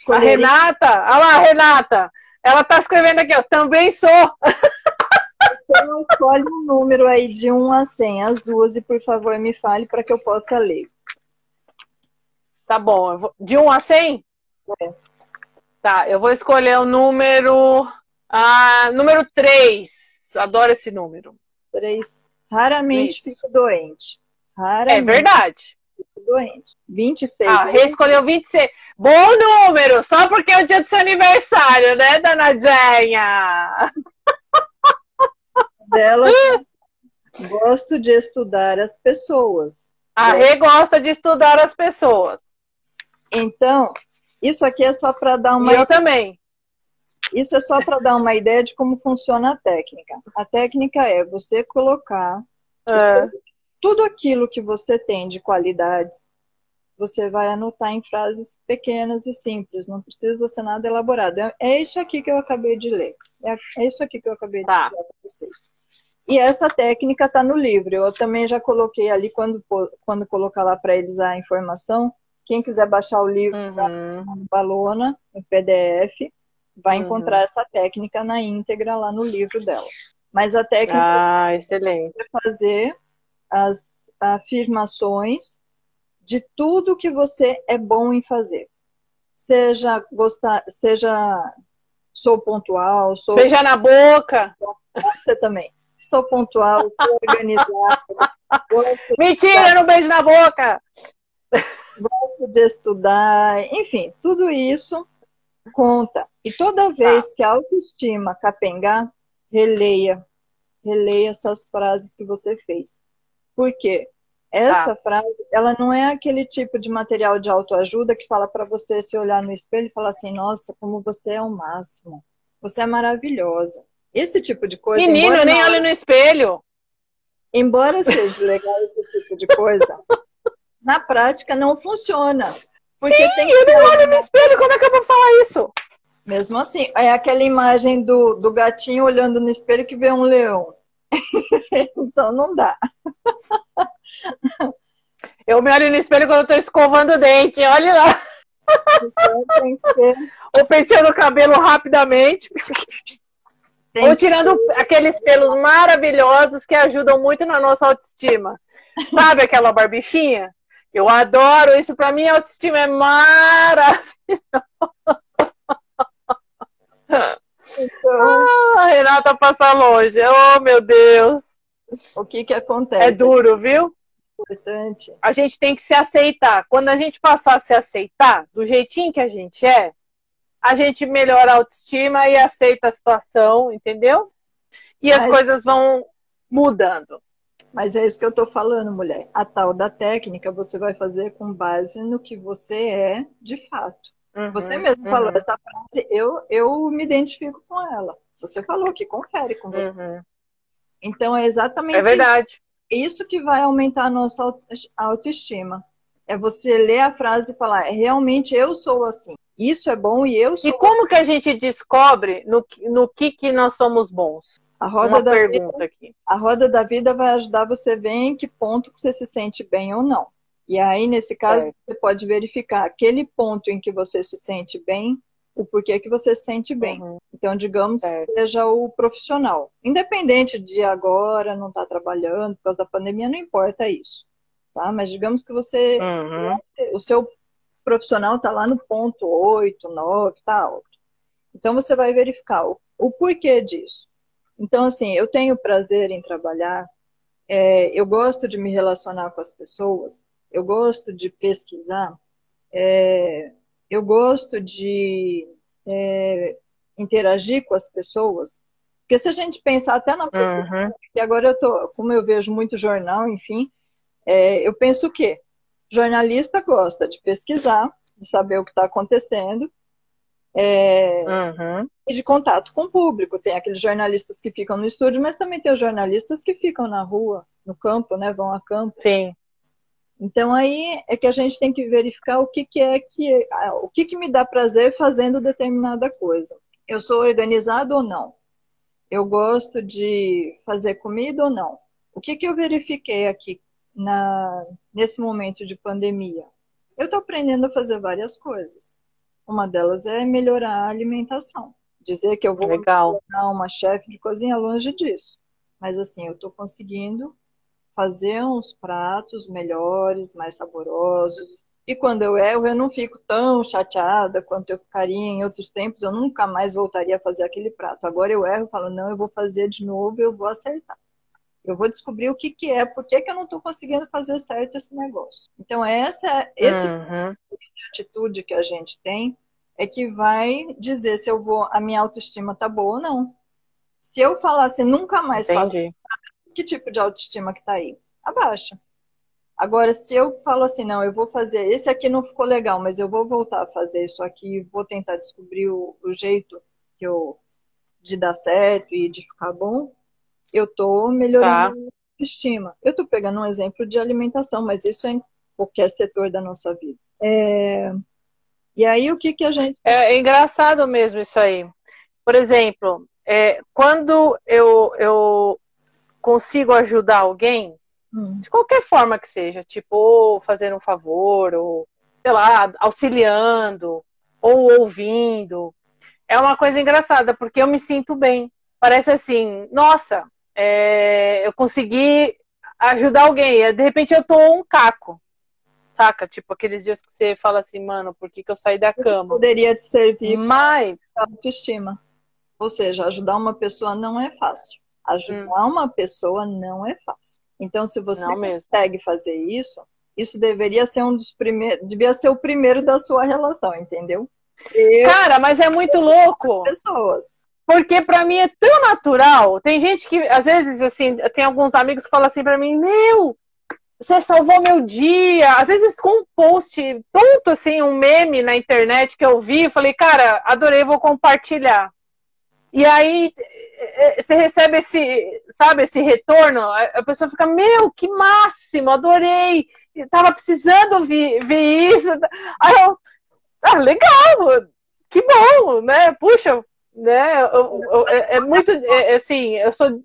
a Renata, olha lá, Renata. Ela tá escrevendo aqui, ó. Também sou. Então, escolhe um número aí de 1 a 100, as duas, e por favor me fale para que eu possa ler. Tá bom. Vou... De 1 a 100? É. Tá, eu vou escolher o número. Ah, número 3. Adoro esse número. 3. Raramente Isso. fico doente. É Raramente. É verdade doente. 26. Ah, Rê escolheu 26. Bom número, só porque é o dia do seu aniversário, né, danadinha? Dela, gosto de estudar as pessoas. A Rê gosta de estudar as pessoas. Então, isso aqui é só para dar uma. Eu também. Isso é só para dar uma ideia de como funciona a técnica. A técnica é você colocar é tudo aquilo que você tem de qualidades, você vai anotar em frases pequenas e simples, não precisa ser nada elaborado. É, é isso aqui que eu acabei de ler. É, é isso aqui que eu acabei de tá. ler para vocês. E essa técnica está no livro. Eu também já coloquei ali, quando, quando colocar lá para eles a informação, quem quiser baixar o livro uhum. da Balona, em PDF, vai uhum. encontrar essa técnica na íntegra lá no livro dela. Mas a técnica ah, excelente. é fazer as afirmações de tudo que você é bom em fazer. Seja gostar, seja sou pontual, sou beijar na boca. Você também. Sou pontual, sou organizada. Mentira, de... não beijo na boca. Gosto de estudar, enfim, tudo isso conta. E toda vez tá. que a autoestima capengar, releia, releia essas frases que você fez. Porque essa ah. frase, ela não é aquele tipo de material de autoajuda que fala para você se olhar no espelho e falar assim: nossa, como você é o máximo. Você é maravilhosa. Esse tipo de coisa. Menino, eu nem olho no espelho. Embora seja legal esse tipo de coisa, na prática não funciona. Porque Sim, tem eu nem olho no espelho, como é que eu vou falar isso? Mesmo assim, é aquela imagem do, do gatinho olhando no espelho que vê um leão. Só não dá. Eu me olho no espelho quando eu tô escovando o dente, olha lá. Ou penteando o cabelo rapidamente. Tem Ou tirando que... aqueles pelos maravilhosos que ajudam muito na nossa autoestima. Sabe aquela barbichinha? Eu adoro isso. Para mim, a autoestima é maravilhosa. Então... Ah, adianta passar longe. Oh, meu Deus. O que que acontece? É duro, viu? Importante. A gente tem que se aceitar. Quando a gente passar a se aceitar, do jeitinho que a gente é, a gente melhora a autoestima e aceita a situação, entendeu? E as coisas vão mudando. Mas é isso que eu estou falando, mulher. A tal da técnica você vai fazer com base no que você é de fato. Uhum, você mesmo uhum. falou essa frase, eu, eu me identifico com ela. Você falou que confere com você. Uhum. Então é exatamente é verdade. isso que vai aumentar a nossa autoestima. É você ler a frase e falar, realmente eu sou assim. Isso é bom e eu sou. E como assim. que a gente descobre no, no que, que nós somos bons? A roda Uma da pergunta vida, aqui. A roda da vida vai ajudar você a ver em que ponto que você se sente bem ou não. E aí, nesse caso, certo. você pode verificar aquele ponto em que você se sente bem, o porquê que você se sente bem. Uhum. Então, digamos certo. que seja o profissional. Independente de agora não estar tá trabalhando por causa da pandemia, não importa isso. Tá? Mas digamos que você. Uhum. O seu profissional está lá no ponto 8, 9, tá alto. Então, você vai verificar o, o porquê disso. Então, assim, eu tenho prazer em trabalhar, é, eu gosto de me relacionar com as pessoas, eu gosto de pesquisar, é, eu gosto de é, interagir com as pessoas. Porque se a gente pensar até na. Uhum. E agora eu tô, como eu vejo muito jornal, enfim, é, eu penso o quê? Jornalista gosta de pesquisar, de saber o que está acontecendo, é, uhum. e de contato com o público. Tem aqueles jornalistas que ficam no estúdio, mas também tem os jornalistas que ficam na rua, no campo, né? Vão a campo. Sim. Então aí é que a gente tem que verificar o que, que é que o que, que me dá prazer fazendo determinada coisa. Eu sou organizado ou não? Eu gosto de fazer comida ou não? O que, que eu verifiquei aqui na, nesse momento de pandemia? Eu estou aprendendo a fazer várias coisas. Uma delas é melhorar a alimentação. Dizer que eu vou Legal. uma chefe de cozinha longe disso. Mas assim, eu estou conseguindo fazer uns pratos melhores, mais saborosos. E quando eu erro, eu não fico tão chateada quanto eu ficaria em outros tempos. Eu nunca mais voltaria a fazer aquele prato. Agora eu erro e falo, não, eu vou fazer de novo, eu vou acertar. Eu vou descobrir o que, que é, por que, que eu não estou conseguindo fazer certo esse negócio. Então, essa, esse uhum. tipo de atitude que a gente tem é que vai dizer se eu vou, a minha autoestima tá boa ou não. Se eu falar assim, nunca mais Entendi. faço, que tipo de autoestima que tá aí? Abaixa. Agora, se eu falo assim, não, eu vou fazer, esse aqui não ficou legal, mas eu vou voltar a fazer isso aqui, vou tentar descobrir o, o jeito que eu, de dar certo e de ficar bom, eu tô melhorando tá. a autoestima. Eu tô pegando um exemplo de alimentação, mas isso é em qualquer setor da nossa vida. É... E aí, o que, que a gente. É, é engraçado mesmo isso aí. Por exemplo, é, quando eu, eu consigo ajudar alguém, hum. de qualquer forma que seja, tipo, fazer um favor, ou, sei lá, auxiliando, ou ouvindo, é uma coisa engraçada, porque eu me sinto bem. Parece assim, nossa, é, eu consegui ajudar alguém. De repente eu tô um caco. Saca? Tipo, aqueles dias que você fala assim, mano, por que, que eu saí da cama? Poderia te servir mais autoestima. Ou seja, ajudar uma pessoa não é fácil. Ajudar hum. uma pessoa não é fácil. Então, se você não consegue mesmo. fazer isso, isso deveria ser um dos primeiros, devia ser o primeiro da sua relação, entendeu? Eu, Cara, mas é muito louco. Pessoas. Porque para mim é tão natural. Tem gente que, às vezes, assim, tem alguns amigos que falam assim para mim: Meu, você salvou meu dia. Às vezes, com um post tonto, assim, um meme na internet que eu vi, eu falei: Cara, adorei, vou compartilhar. E aí, é, é, você recebe esse, sabe, esse retorno, a pessoa fica: Meu, que máximo, adorei. Eu tava precisando ver, ver isso. Aí eu, ah, legal, que bom, né? Puxa, né? Eu, eu, é, é, muito é, é, assim, eu sou.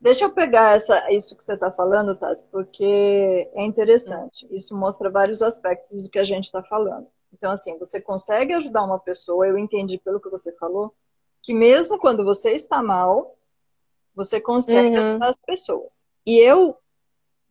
Deixa eu pegar essa, isso que você está falando, Tassi, porque é interessante. Isso mostra vários aspectos do que a gente está falando. Então, assim, você consegue ajudar uma pessoa, eu entendi pelo que você falou, que mesmo quando você está mal, você consegue uhum. ajudar as pessoas. E eu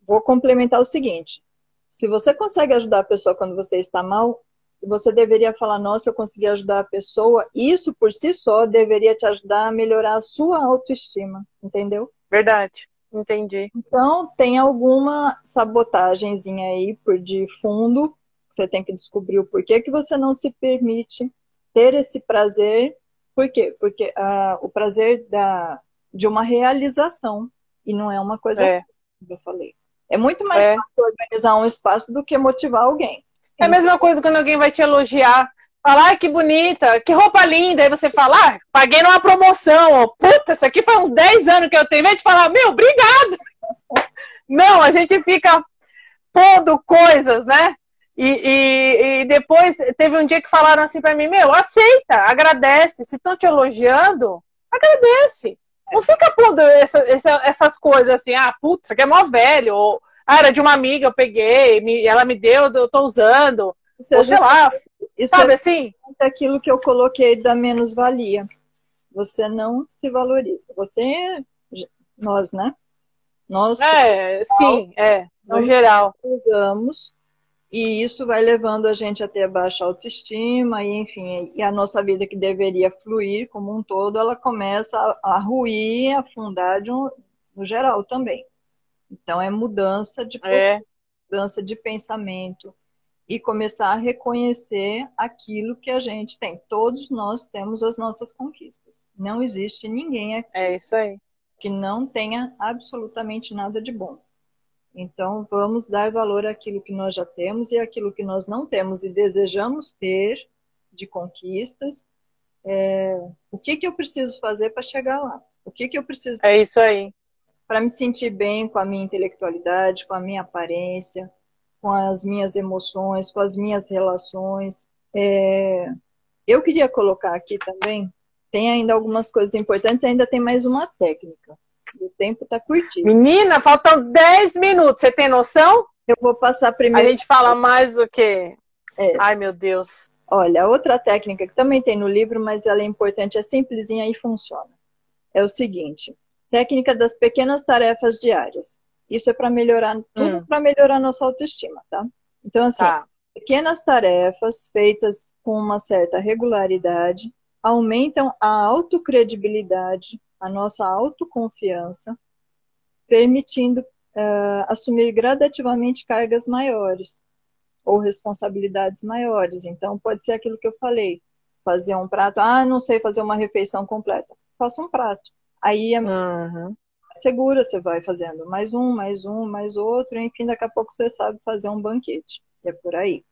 vou complementar o seguinte: se você consegue ajudar a pessoa quando você está mal, você deveria falar, nossa, eu consegui ajudar a pessoa. Isso por si só deveria te ajudar a melhorar a sua autoestima, entendeu? Verdade, entendi. Então, tem alguma sabotagemzinha aí por de fundo. Você tem que descobrir o porquê que você não se permite ter esse prazer. Por quê? Porque uh, o prazer da, de uma realização e não é uma coisa é. que eu falei. É muito mais é. fácil organizar um espaço do que motivar alguém. É a mesma coisa quando alguém vai te elogiar. Falar, ai, que bonita, que roupa linda. Aí você fala, ah, paguei numa promoção. Puta, isso aqui faz uns 10 anos que eu tenho. Em vez de falar, meu, obrigado. Não, a gente fica pondo coisas, né? E, e, e, depois teve um dia que falaram assim para mim, meu, aceita, agradece. Se estão te elogiando, agradece. Não fica pondo essa, essa, essas coisas assim, ah, putz, isso aqui é mó velho, ou ah, era de uma amiga, eu peguei, me, ela me deu, eu tô usando. Então, ou sei lá, isso sabe é assim? É aquilo que eu coloquei da menos-valia. Você não se valoriza. Você, nós, né? Nós. É, sim, é, no geral. Usamos e isso vai levando a gente a ter baixa autoestima, e enfim, e a nossa vida que deveria fluir como um todo, ela começa a, a ruir, a afundar de um, no geral também. Então é mudança de é. mudança de pensamento e começar a reconhecer aquilo que a gente tem. Todos nós temos as nossas conquistas. Não existe ninguém aqui é isso aí. que não tenha absolutamente nada de bom. Então, vamos dar valor àquilo que nós já temos e àquilo que nós não temos e desejamos ter de conquistas. É, o que, que eu preciso fazer para chegar lá? O que, que eu preciso. É isso aí. Para me sentir bem com a minha intelectualidade, com a minha aparência, com as minhas emoções, com as minhas relações. É, eu queria colocar aqui também, tem ainda algumas coisas importantes, ainda tem mais uma técnica. O tempo está curtinho. Menina, faltam 10 minutos. Você tem noção? Eu vou passar primeiro. A gente fala mais do que. É. Ai, meu Deus. Olha, outra técnica que também tem no livro, mas ela é importante, é simplesinha e funciona. É o seguinte: técnica das pequenas tarefas diárias. Isso é para melhorar tudo hum. para melhorar nossa autoestima, tá? Então, assim, tá. pequenas tarefas feitas com uma certa regularidade aumentam a autocredibilidade a nossa autoconfiança, permitindo uh, assumir gradativamente cargas maiores ou responsabilidades maiores. Então, pode ser aquilo que eu falei: fazer um prato. Ah, não sei fazer uma refeição completa. Faça um prato. Aí é uhum. segura, você vai fazendo mais um, mais um, mais outro, enfim, daqui a pouco você sabe fazer um banquete. E é por aí.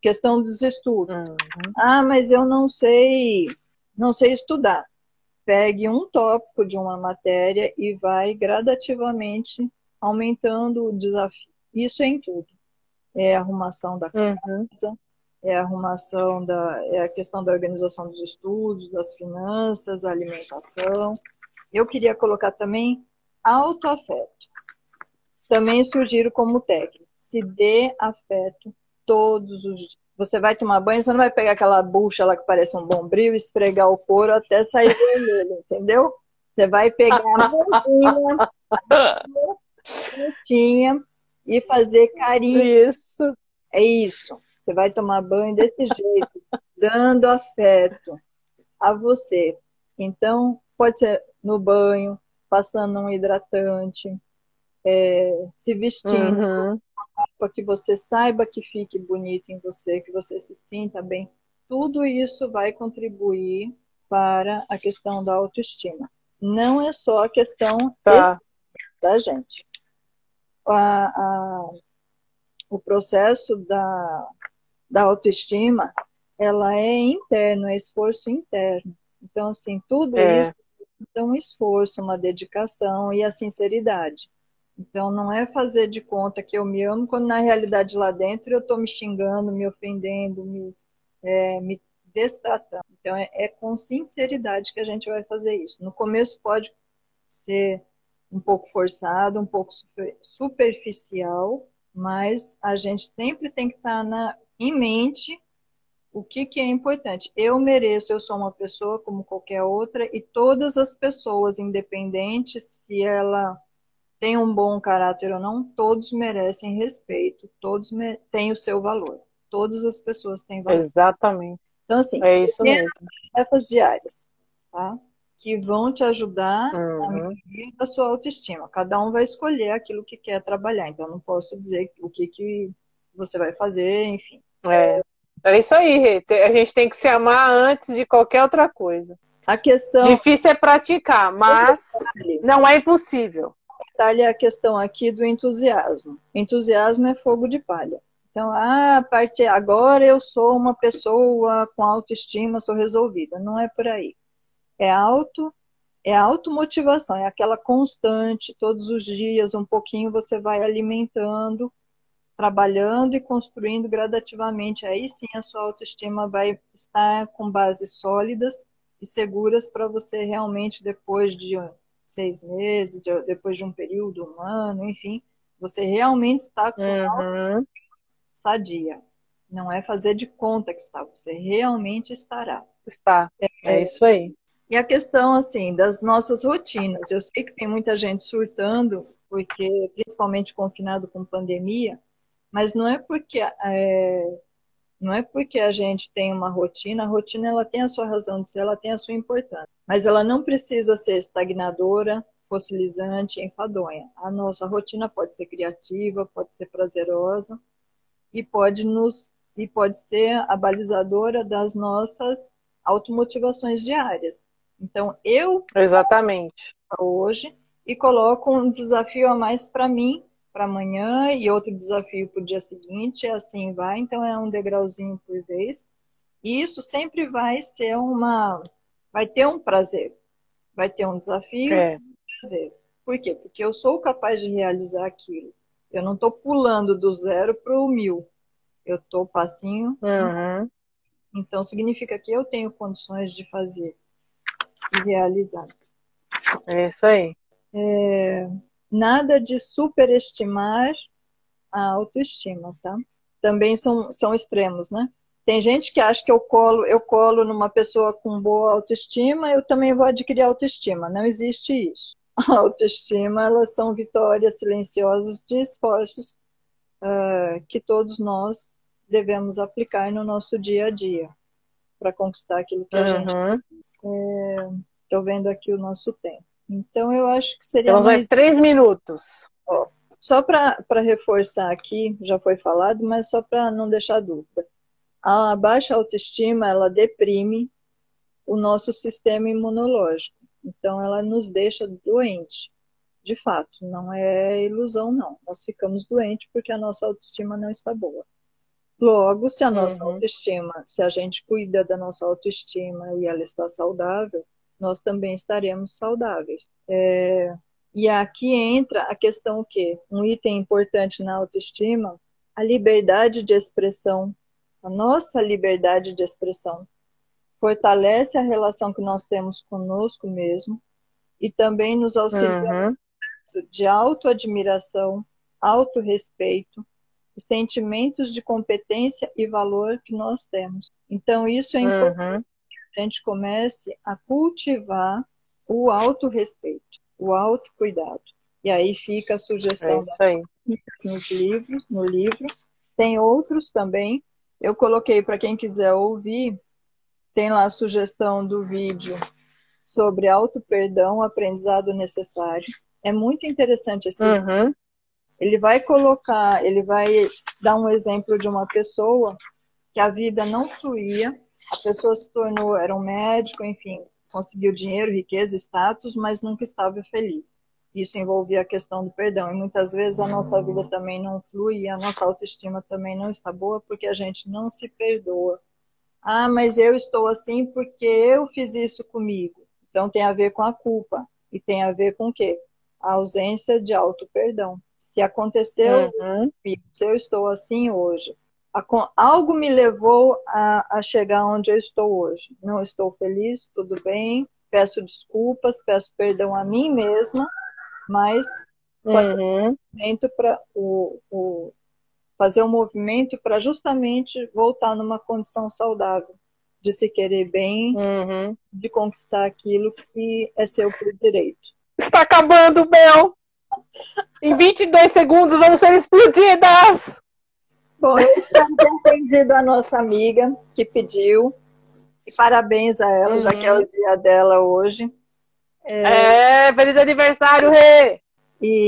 Questão dos estudos. Uhum. Ah, mas eu não sei, não sei estudar pegue um tópico de uma matéria e vai gradativamente aumentando o desafio. Isso é em tudo. É a arrumação da uhum. casa, uhum. é a arrumação da, é a questão da organização dos estudos, das finanças, alimentação. Eu queria colocar também autoafeto. Também sugiro como técnica, se dê afeto todos os dias você vai tomar banho, você não vai pegar aquela bucha lá que parece um bombril, esfregar o couro até sair vermelho, entendeu? Você vai pegar a mãozinha, bonitinha, e fazer carinho. Isso. É isso. Você vai tomar banho desse jeito, dando afeto a você. Então, pode ser no banho, passando um hidratante, é, se vestindo, uhum para que você saiba que fique bonito em você, que você se sinta bem. Tudo isso vai contribuir para a questão da autoestima. Não é só a questão tá. da gente. A, a, o processo da, da autoestima, ela é interno, é esforço interno. Então, assim, tudo é. isso um esforço, uma dedicação e a sinceridade. Então, não é fazer de conta que eu me amo, quando na realidade lá dentro eu estou me xingando, me ofendendo, me, é, me destratando. Então, é, é, com sinceridade que a gente vai fazer isso. No começo pode ser um pouco forçado, um pouco superficial, mas a gente sempre tem que estar na, em mente o que, que é importante. Eu mereço, eu sou uma pessoa como qualquer outra, e todas as pessoas, independentes se ela tem um bom caráter ou não, todos merecem respeito, todos têm o seu valor. Todas as pessoas têm valor. Exatamente. Então, assim, é isso mesmo. tarefas diárias, tá? Que vão te ajudar uhum. a da sua autoestima. Cada um vai escolher aquilo que quer trabalhar. Então, não posso dizer o que, que você vai fazer, enfim. É. É isso aí. A gente tem que se amar antes de qualquer outra coisa. A questão. Difícil é praticar, mas não é impossível. Detalhe é a questão aqui do entusiasmo. Entusiasmo é fogo de palha. Então, ah, parte agora eu sou uma pessoa com autoestima, sou resolvida. Não é por aí. É auto, é automotivação, é aquela constante, todos os dias, um pouquinho você vai alimentando, trabalhando e construindo gradativamente. Aí sim a sua autoestima vai estar com bases sólidas e seguras para você realmente, depois de seis meses, depois de um período, um ano, enfim, você realmente está com uhum. sadia. Não é fazer de conta que está, você realmente estará. Está. É, é isso aí. E a questão, assim, das nossas rotinas. Eu sei que tem muita gente surtando, porque, principalmente confinado com pandemia, mas não é porque é, não é porque a gente tem uma rotina, a rotina ela tem a sua razão de ser, ela tem a sua importância, mas ela não precisa ser estagnadora, fossilizante, enfadonha. A nossa rotina pode ser criativa, pode ser prazerosa e pode nos e pode ser a balizadora das nossas automotivações diárias. Então eu exatamente hoje e coloco um desafio a mais para mim para amanhã e outro desafio para o dia seguinte, e assim vai. Então é um degrauzinho por vez. E isso sempre vai ser uma. Vai ter um prazer. Vai ter um desafio é. um prazer. Por quê? Porque eu sou capaz de realizar aquilo. Eu não estou pulando do zero para o mil. Eu estou passinho. Uhum. Então significa que eu tenho condições de fazer e realizar. É isso aí. É, nada de superestimar a autoestima, tá? Também são, são extremos, né? Tem gente que acha que eu colo, eu colo numa pessoa com boa autoestima, eu também vou adquirir autoestima. Não existe isso. A autoestima, elas são vitórias silenciosas de esforços uh, que todos nós devemos aplicar no nosso dia a dia para conquistar aquilo que a uhum. gente. Estou é, vendo aqui o nosso tempo. Então, eu acho que seria. Temos mais, mais três minutos. Ó, só para reforçar aqui, já foi falado, mas só para não deixar dúvida. A baixa autoestima, ela deprime o nosso sistema imunológico. Então, ela nos deixa doente. De fato, não é ilusão, não. Nós ficamos doentes porque a nossa autoestima não está boa. Logo, se a nossa uhum. autoestima, se a gente cuida da nossa autoestima e ela está saudável, nós também estaremos saudáveis. É, e aqui entra a questão que um item importante na autoestima, a liberdade de expressão, a nossa liberdade de expressão fortalece a relação que nós temos conosco mesmo e também nos auxilia uhum. de autoadmiração, autorrespeito, sentimentos de competência e valor que nós temos. Então isso é importante. Uhum gente comece a cultivar o autorrespeito, o autocuidado. E aí fica a sugestão é nos livros, no livro. Tem outros também. Eu coloquei para quem quiser ouvir, tem lá a sugestão do vídeo sobre auto-perdão, aprendizado necessário. É muito interessante esse uhum. Ele vai colocar, ele vai dar um exemplo de uma pessoa que a vida não fluía, a pessoa se tornou, era um médico, enfim, conseguiu dinheiro, riqueza, status, mas nunca estava feliz. Isso envolvia a questão do perdão. E muitas vezes a nossa vida também não flui, e a nossa autoestima também não está boa porque a gente não se perdoa. Ah, mas eu estou assim porque eu fiz isso comigo. Então tem a ver com a culpa. E tem a ver com o quê? A ausência de auto-perdão. Se aconteceu, uhum. se eu estou assim hoje, algo me levou a, a chegar onde eu estou hoje. Não estou feliz, tudo bem, peço desculpas, peço perdão a mim mesma, mas uhum. para o, o, fazer um movimento para justamente voltar numa condição saudável, de se querer bem, uhum. de conquistar aquilo que é seu por direito. Está acabando, Bel! Em 22 segundos vamos ser explodidas! Bom, ter entendido a nossa amiga que pediu. E parabéns a ela, uhum. já que é o uhum. dia dela hoje. É, é feliz aniversário, Rê! E